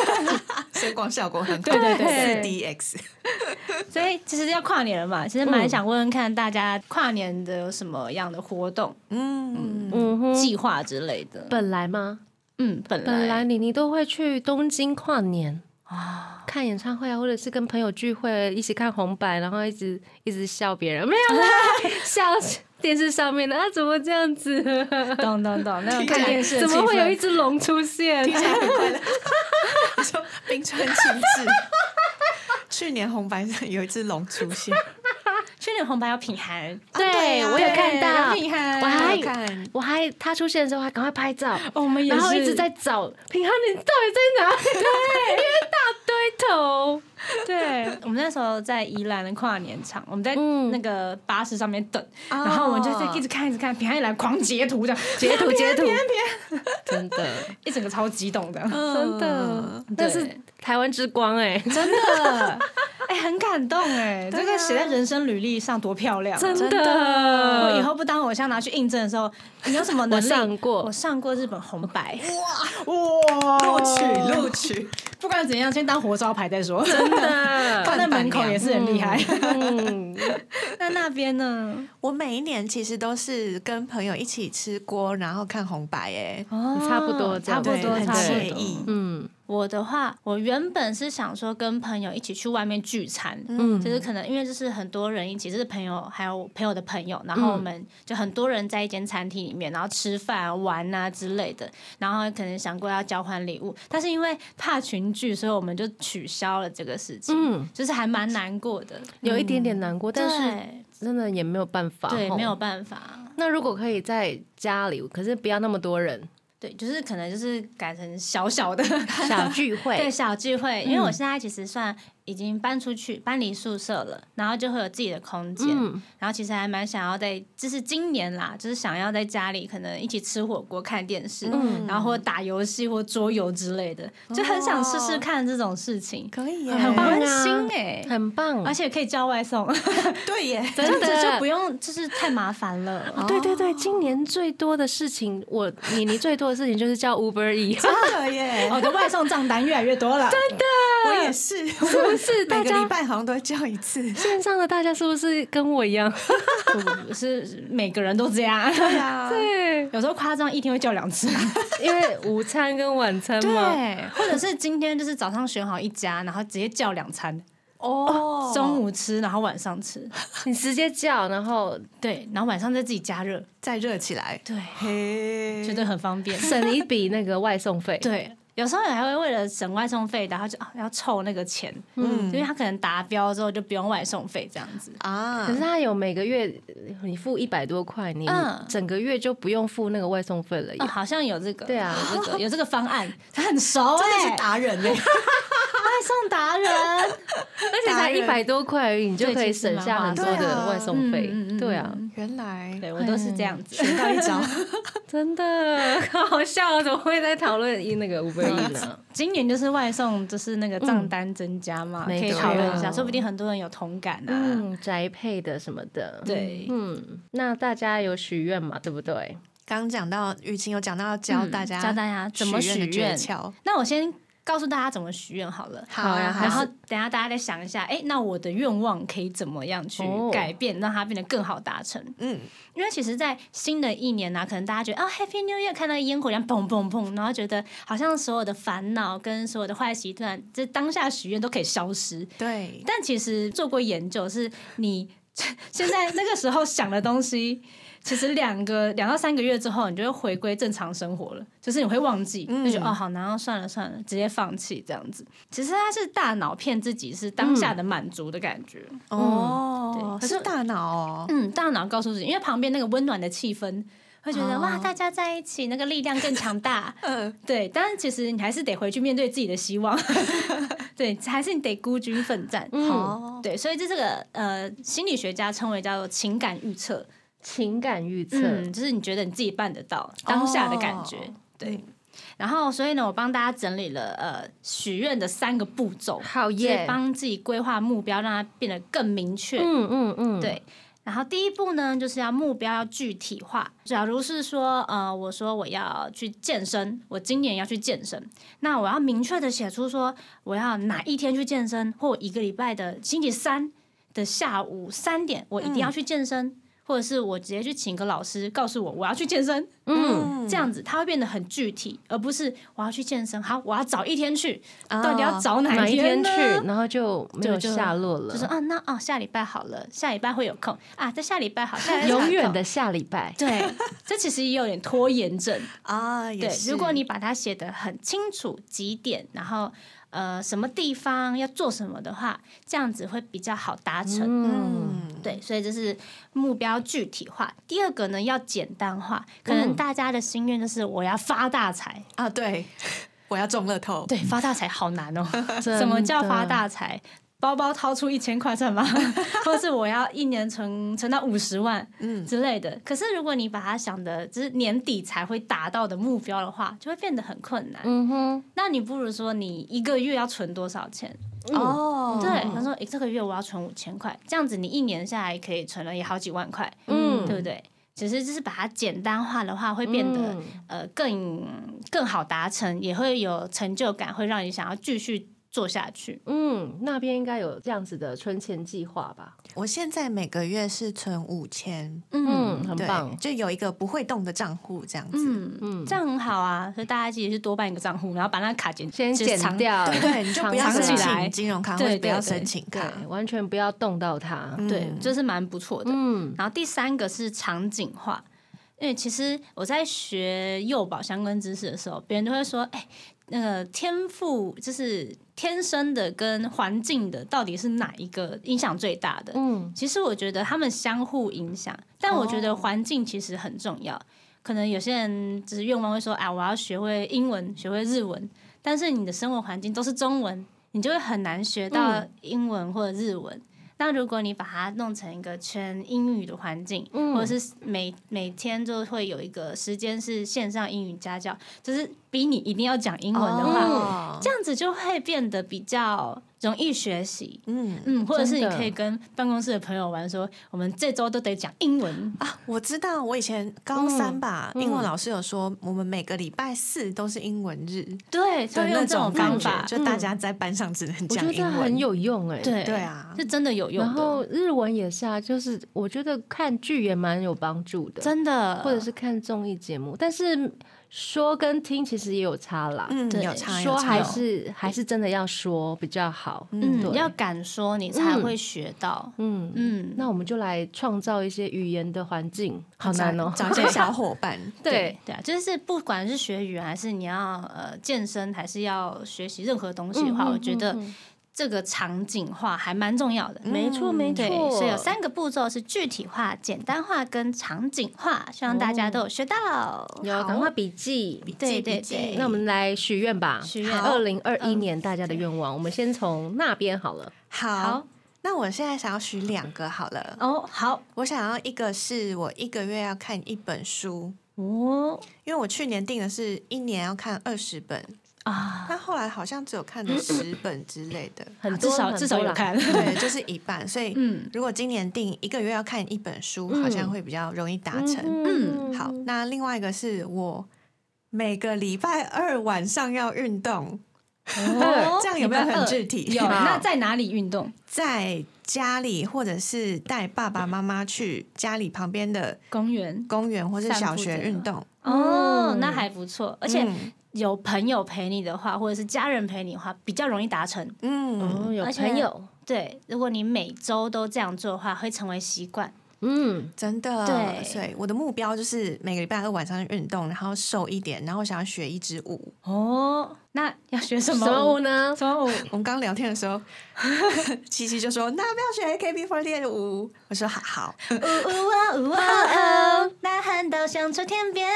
声光效果很好，对对对四 DX。所以其实要跨年了嘛，其实蛮想问问看大家跨年的有什么样的活动、嗯，嗯哼，计划之类的。本来吗？嗯，本来本来你你都会去东京跨年啊，看演唱会啊，或者是跟朋友聚会，一起看红白，然后一直一直笑别人，[laughs] 没有啦，笑电视上面的啊，怎么这样子？懂懂懂，那种看电视怎么会有一只龙出现？听起来很快乐。[laughs] 你说冰川庆治，去年红白上有一只龙出现，[laughs] 去年红白有品涵，对啊。我有看到。品涵，我还看我还他出现的时候还赶快拍照，我们也然后一直在找品涵，你到底在哪？里？对，[laughs] 因为大堆头。对，我们那时候在宜兰的跨年场，我们在嗯。那个巴士上面等，然后我们就在一直看一直看，平安一来狂截图这样，截图截图。[laughs] 真的。一整个超激动的，真的，但是对台湾之光哎，真的，哎，很感动哎，[laughs] 这个写在人生履历上多漂亮啊，真真的。的。我以后不当偶像拿去应征的时候，你有什么能我力？上过。我上过日本红白，哇。哇，录取录取，不管怎样，先当活招牌再说。真的。[laughs] 放在门口也是很厉害。嗯，[laughs] 那那边呢？我每一年其实都是跟朋友一起吃锅，然后看红白，哎，哦差不多差不多，很惬意。嗯我的话，我原本是想说跟朋友一起去外面聚餐，嗯就是可能因为就是很多人一起，就是朋友还有朋友的朋友，然后我们就很多人在一间餐厅里面，然后吃饭玩啊之类的，然后可能想过要交换礼物，但是因为怕群聚，所以我们就取消了这个事情，嗯，就是还蛮难过的。有一点点难过，但是真的也没有办法，对，没有。办法。那如果可以在家里，可是不要那么多人，对，就是可能就是改成小小的小聚会 [laughs] 对，小聚会，因为我现在其实算已经搬出去，搬离宿舍了，然后就会有自己的空间，嗯，然后其实还蛮想要在，就是今年啦，就是想要在家里可能一起吃火锅、看电视，嗯。然后或打游戏或桌游之类的，就很想试试看这种事情，可以耶，很温棒啊。馨哎、很棒，而且可以叫外送，[laughs] 对耶，[laughs] 这样真的子就不用就是太麻烦了。哦 [laughs] 对对对，今年最多的事情，我你你最多的事情就是叫 Uber E，真的耶，我的外送账单越来越多了，真的。我也是，是不是？大家每个礼拜好像都会叫一次，线上的大家是不是跟我一样？不是每个人都这样，对啊，对，有时候夸张一天会叫两次。[laughs] 因为午餐跟晚餐嘛，对，或者是今天就是早上选好一家，然后直接叫两餐，哦中午吃，然后晚上吃，你直接叫，然后对，然后晚上再自己加热，再热起来，对，嘿，觉得很方便。[laughs] 省一笔那个外送费。对，有时候还会为了省外送费，然后就啊要凑那个钱，嗯。因为他可能达标之后就不用外送费这样子。啊。可是他有每个月你付一百多块，你嗯。整个月就不用付那个外送费了嗯哦，。好像有这个，对啊。有这个有这个方案，他很熟哎、真的是达人呢，外送达人，[laughs] 而且才一百多块而已，你就可以省下很多的啊外送费。对啊，原来。对我都是这样子。[laughs] 学到一招，[laughs] 真的好好笑哦，怎么会在讨论一那个 Uber E 呢？今年就是外送，就是那个账单增加嘛，可以讨论一下，说不定很多人有同感啊。嗯，宅配的什么的。对，嗯，那大家有许愿嘛？对不对？刚讲到雨晴有讲到要教大家嗯教大家怎么许许的诀愿窍，那我先告诉大家怎么许愿好了。好呀然后等下大家再想一下，哎，那我的愿望可以怎么样去哦改变，让它变得更好达成？嗯，因为其实，在新的一年呢、可能大家觉得啊，Happy New Year，看到烟火这样砰砰砰，然后觉得好像所有的烦恼跟所有的坏习惯，这当下许愿都可以消失。对，但其实做过研究，是你 [laughs] 现在那个时候想的东西，其实两个两到三个月之后，你就会回归正常生活了。就是你会忘记，嗯就觉得哦好难，哦算了算了，直接放弃这样子。其实它是大脑骗自己是当下的满足的感觉。哦，对可是是大脑哦，嗯，大脑告诉自己，因为旁边那个温暖的气氛。会觉得、哦哇，大家在一起，那个力量更强大。[laughs] 嗯，对，但是其实你还是得回去面对自己的希望。[laughs] 对，还是你得孤军奋战。嗯好，对，所以这这个呃，心理学家称为叫做情感预测，情感预测，嗯，就是你觉得你自己办得到当下的感觉，哦对。然后，所以呢，我帮大家整理了呃许愿的三个步骤，就是好耶，帮自己规划目标，让它变得更明确。嗯嗯嗯，对。然后第一步呢，就是要目标要具体化。假如是说，呃，我说我要去健身，我今年要去健身，那我要明确的写出说我要哪一天去健身，或一个礼拜的星期三的下午三点，我一定要去健身，或者是我直接去请个老师告诉我我要去健身，嗯，这样子它会变得很具体，而不是我要去健身，好，我要找一天去，到底要找哪哪一天去，然后就没有下落了，就是啊，那哦，下礼拜好了，下礼拜会有空啊，在下礼拜好，下拜 [laughs] 永远的下礼拜，对，这其实也有点拖延症。[laughs] 啊，也对，如果你把它写的很清楚几点，然后呃什么地方要做什么的话，这样子会比较好达成。嗯，嗯，对，所以这是目标具体化。第二个呢，要简单化。可能嗯大家的心愿就是我要发大财，啊，对，[laughs] 我要中乐透，对，发大财好难哦。[laughs] 什么叫发大财？包包掏出一千块算吗？[laughs] 或是我要一年存存到五十万嗯，之类的？可是如果你把它想的就是年底才会达到的目标的话，就会变得很困难。嗯哼，那你不如说你一个月要存多少钱？哦，对，他说诶这个月我要存五千块，这样子你一年下来可以存了也好几万块，嗯对不对？只是就是把它简单化的话，会变得、嗯。呃更更好达成，也会有成就感，会让你想要继续做下去。嗯，那边应该有这样子的存钱计划吧？我现在每个月是存五千，嗯，很棒，，就有一个不会动的账户这样子。嗯嗯这样很好啊，所以大家其实是多办一个账户，然后把那个卡剪先剪掉，对对，你 [laughs] 就不要藏申请金融卡，或对者不要申请卡。完全不要动到它。对，嗯这是蛮不错的。嗯然后第三个是场景化，因为其实我在学幼保相关知识的时候，别人都会说，哎、那个天赋就是天生的跟环境的，到底是哪一个影响最大的？嗯其实我觉得他们相互影响，但我觉得环境其实很重要。可能有些人只是愿望会说，啊，我要学会英文，学会日文，但是你的生活环境都是中文，你就会很难学到嗯英文或者日文。那如果你把它弄成一个全英语的环境，嗯。或者是每每天就会有一个时间是线上英语家教，就是逼你一定要讲英文的话，哦。这样子就会变得比较容易学习。嗯嗯，或者是你可以跟办公室的朋友玩说，我们这周都得讲英文。啊，我知道，我以前高三吧，嗯。英文老师有说，我们每个礼拜四都是英文日对，就用这种方法，，就大家在班上只能我觉得这讲英文，很有用哎。对对啊。是真的有用然的，后日文也是啊，就是我觉得看剧也蛮有帮助的，真的，或者是看综艺节目，但是说跟听其实也有差啦。嗯，对有差有差说还是还是真的要说比较好。嗯，对要敢说，你才嗯会学到。嗯嗯，那我们就来创造一些语言的环境，好难哦。找一些小伙伴，[laughs] 对，对啊，就是不管是学语言，还是你要呃健身，还是要学习任何东西的话，嗯我觉得这个场景化还蛮重要的。没错没对，错，所以有三个步骤是具体化、简单化跟场景化，希望大家都有学到。有赶快笔记。对对笔记。对。那我们来许愿吧。许愿。二零二一嗯年大家的愿望，我们先从那边好了。好。好，那我现在想要许两个好了，哦，好。我想要一个是我一个月要看一本书，哦。因为我去年定的是一年要看二十本，啊，但后来好像只有看了十 [laughs] 本之类的，很多至少有看。对，[laughs] 就是一半。所以嗯如果今年定一个月要看一本书，嗯好像会比较容易达成。嗯好，那另外一个是我每个礼拜二晚上要运动。哦 [laughs] 这样有没有很具体有，那在哪里运动？在家里或者是带爸爸妈妈去家里旁边的公园。公园或是小学运动，哦，嗯那还不错，而且嗯有朋友陪你的话，或者是家人陪你的话，比较容易达成。嗯，哦，有而且朋友，对，如果你每周都这样做的话，会成为习惯。嗯，真的，对所以我的目标就是每个礼拜二晚上运动，然后瘦一点，然后想要学一支舞。哦，那要学什么舞？呢？什么舞？我们刚聊天的时候，[laughs] 七七就说：“那要不要学 AKB48 的舞？”我说：“好好。呜呜啊呜啊哦，呐喊到响彻天边。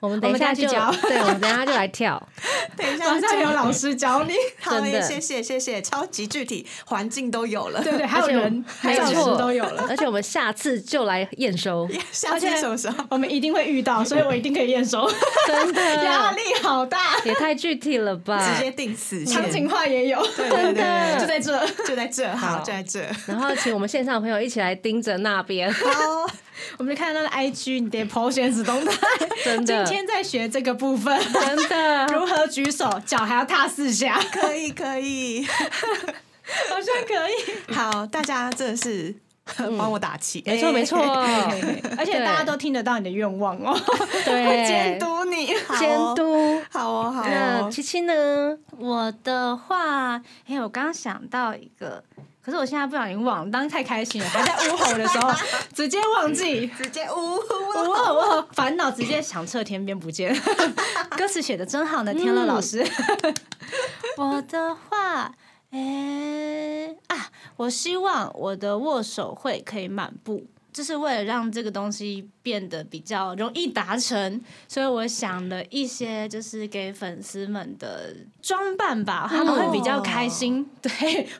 我们等一下就教对，我们等一下就来跳。[laughs] ”等一下，马上有老师教你。好真的，谢谢谢谢，超级具体，环境都有了。对对，还有人，还有没错都有了。而且我们下次就来验收，[laughs] 下次什么时候？我们一定会遇到，所以我一定可以验收。真的压力好大，也太具体了吧直！接定死场景化也有，对对对对，就在这。[laughs] 就在这，好，就在这。然后请我们线上的朋友一起来盯着那边，[laughs] 好，我们就看到那个 IG 你的 PO 现实动态，[laughs] 真的，今天在学这个部分，真的。如何举手，脚还要踏四下，可以可以，好像可以。好，大家真的是 [laughs] 帮我打气，没错没错，而且大家都听得到你的愿望哦，对，[laughs] 监督你。好监督。好哦，好哦，那七七呢？我的话，哎、我刚刚想到一个，可是我现在不小心忘了，当时太开心了，还在呜吼的时候 [laughs] 直接忘记。直接呜呜吼呜吼，烦恼直接响彻天边不见。歌词写的真好呢，天乐老师。我的话，哎、啊，我希望我的握手会可以满布。就是为了让这个东西变得比较容易达成，所以我想了一些，就是给粉丝们的装扮吧，他们会比较开心，[laughs] 对，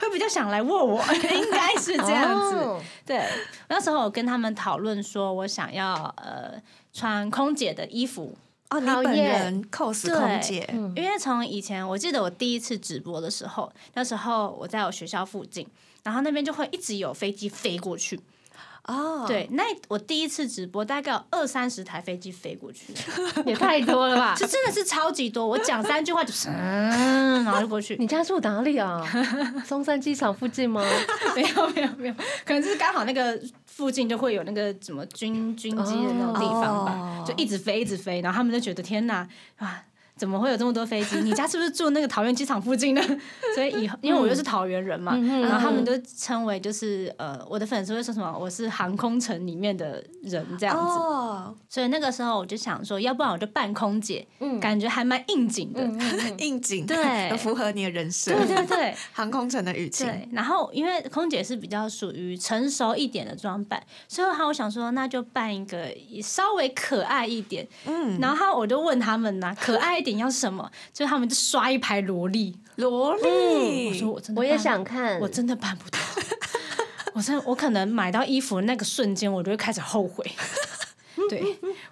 会比较想来握我，[laughs] 应该是这样子。哦。对，那时候我跟他们讨论说，我想要呃穿空姐的衣服，哦，你本人 cos 空姐，因为从以前我记得我第一次直播的时候，那时候我在我学校附近，然后那边就会一直有飞机飞过去。哦，对，那我第一次直播大概有二三十台飞机飞过去，[laughs] 也太多了吧？[laughs] 就真的是超级多。我讲三句话就 [laughs] 嗯，然后就过去。你家住哪里啊？松山机场附近吗？没有没有没有，可能就是刚好那个附近就会有那个什么军军机的那种地方吧，哦就一直飞一直飞，然后他们就觉得天哪，哇！怎么会有这么多飞机？[laughs] 你家是不是住那个桃园机场附近呢？[laughs] 所以以后，因为我又是桃园人嘛，然后他们就称为就是呃，我的粉丝会说什么我是航空城里面的人这样子。哦，所以那个时候我就想说，要不然我就扮空姐，感觉还蛮应景的。[laughs] 应景，对符合你的人设，对对对，航空城的语气，对，然后因为空姐是比较属于成熟一点的装扮，所以哈，我想说那就扮一个稍微可爱一点。嗯，然后我就问他们呐、可爱一点要什么？就他们就刷一排萝莉。萝莉我莉，说我真的我也想看，我真的办不到。我真的我可能买到衣服的那个瞬间，我就会开始后悔。对，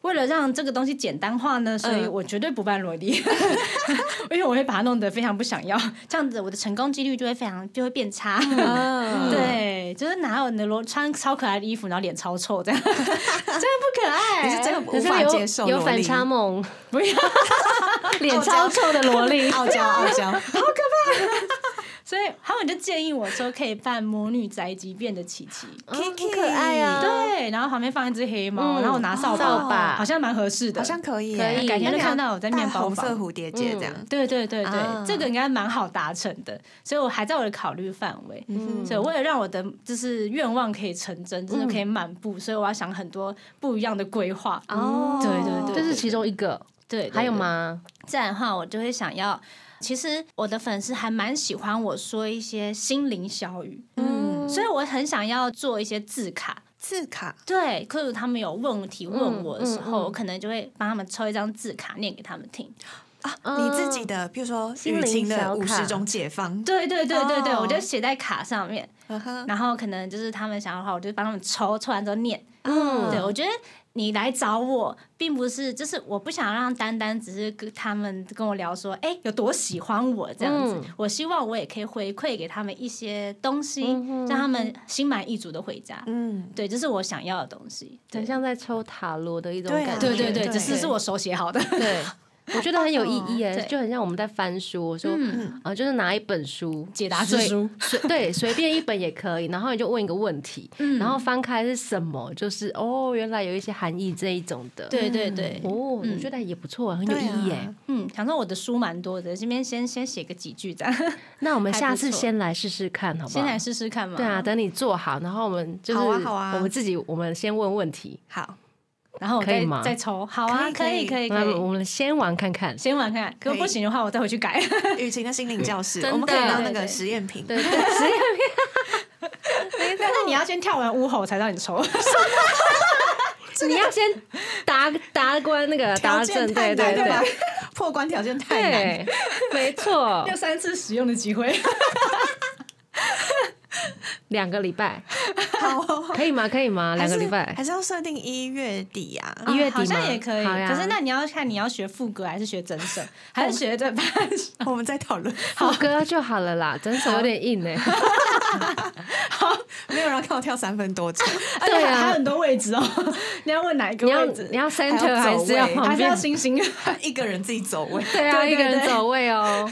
为了让这个东西简单化呢，所以我绝对不扮萝莉，[laughs] 因为我会把它弄得非常不想要，这样子我的成功几率就会非常就会变差。嗯，[laughs] 对，就是哪有你的罗穿超可爱的衣服，然后脸超臭这样，[laughs] 真的不可爱。你是真的无法接受有反差萌，不要，脸超臭的萝莉，傲娇傲娇，所以他们就建议我说可以扮魔女宅急便的琪琪。哦很可爱啊！对，然后旁边放一只黑猫，嗯然后我拿扫扫把好像蛮合适的，好像可以，可以改天就看到我在面戴红色包房。蝴蝶结这样，对对对对，啊这个应该蛮好达成的，所以我还在我的考虑范围。嗯所以为了让我的就是愿望可以成真，真的可以满步，所以我要想很多不一样的规划。哦对对对这是其中一个，对，对还有？对吗？这样的话，我就会想要。其实我的粉丝还蛮喜欢我说一些心灵小语，嗯，所以我很想要做一些字卡。字卡，对，可是他们有问题问我的时候，嗯嗯我可能就会帮他们抽一张字卡念给他们听。啊，你自己的，比如说心灵雨晴的五十种解放，对对对对对，哦。我就写在卡上面，然后可能就是他们想要的话，我就帮他们抽，抽完之后念。嗯。对，我觉得你来找我，并不是就是我不想让丹丹只是跟他们跟我聊说，哎、有多喜欢我这样子。嗯我希望我也可以回馈给他们一些东西，嗯让他们心满意足的回家。嗯，对，这是我想要的东西。很像在抽塔罗的一种感觉。对对对，对只是是我手写好的。对，[laughs] 我觉得很有意义哎，对。就很像我们在翻书，我说嗯，啊，就是拿一本书，解答书，随对，随便一本也可以，然后你就问一个问题，[laughs] 嗯。然后翻开是什么，就是哦，原来有一些含义这一种的，对对对，哦，我嗯。觉得也不错，很有意义耶。啊。嗯，想说我的书蛮多的，这边先先写个几句这样，[laughs] 那我们下次先来试试看，好不好？先来试试看嘛。对啊，，等你做好，然后我们就是好啊好啊我们自己我们先问问题，好，然后我再可以再抽，好啊，可可以以可以可以，那我们先玩看看。先玩看，如果可不行的话，我再回去改。[laughs] 雨晴的心灵教室，我们可以当那个实验品。对对，实验品 [laughs] 但是你要先跳完屋后才让你抽，[laughs] 你要先达达关那个答条件正，太难了吧对对对？破关条件太难。对，没错，有三次使用的机会。[laughs] 两个礼拜好哦，可以吗？可以吗？两个礼拜还，是要设定一月底啊？一月底好像也可以，好呀可是那你要看你要学副歌还是学整首，[laughs] 还是学这半首？我们再讨论。[laughs] 副歌就好了啦，整首有点硬哎。没有人看我跳三分多钟，而且对啊还有很多位置哦，你要问哪一个你要位置？你要 center 还是要还是要？星星？一个人自己走位。对啊，一个人走位哦，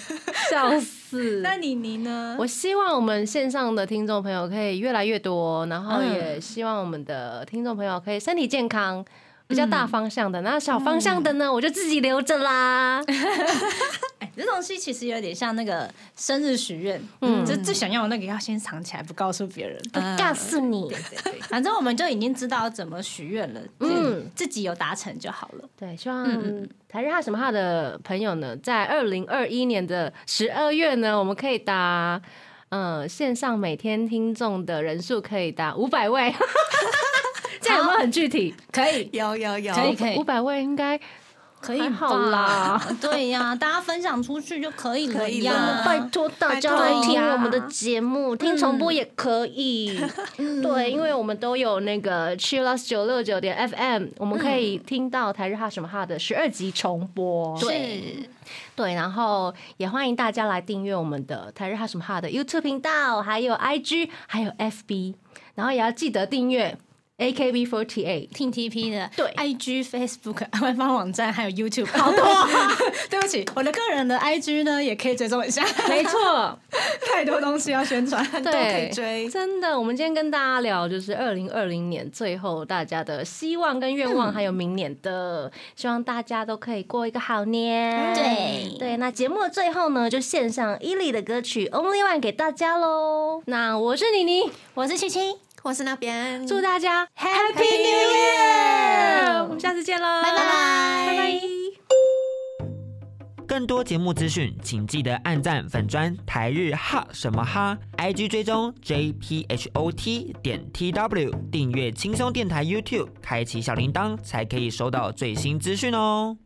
笑死。[laughs] 那你你呢？我希望我们线上的听众朋友可以越来越多，然后嗯也希望我们的听众朋友可以身体健康，比较大方向的。那小方向的呢，我就自己留着啦。[laughs] 哎，这东西其实有点像那个生日许愿，嗯嗯，就最想要的那个要先藏起来，不告诉别人。不告诉你，对对对反正我们就已经知道怎么许愿了，嗯嗯，自己有达成就好了。对，希望嗯台日哈什么哈的朋友呢，在二零二一年的十二月呢，我们可以达。嗯，线上每天听众的人数可以达五百位，[laughs] 这样有没有很具体？可以，有有有，可以可以五百位应该可以好啦吧。[laughs] 对呀，大家分享出去就可以了可以呀。拜托大家来听我们的节目，听重播也可以。对，因为我们都有那个 Chillus 九六九点 FM，我们可以听到台日哈什么哈的十二集重播。对，对，然后也欢迎大家来订阅我们的台日哈什么哈的 YouTube 频道，还有 IG，还有 FB，然后也要记得订阅 AKB48。听 TP 的对，IG、Facebook [laughs] 官方网站还有 YouTube，好多。啊 [laughs] 对不起，我的个人的 IG 呢也可以追踪一下，没错，[laughs] 太多东西要宣传。都可以对，追。真的，我们今天跟大家聊就是二零二零年最后大家的希望跟愿望，还有明年的，希望大家都可以过一个好年。对对，那节目的最后呢，就献上伊利的歌曲《Only One》给大家喽。那我是妮妮，我是七七，或是那边，祝大家 Happy New New Year！我们下次见喽，拜拜拜拜。更多节目资讯，请记得按赞粉砖台日哈什么哈，IG 追踪 JPHOT 点 TW，订阅轻松电台 YouTube，开启小铃铛才可以收到最新资讯哦。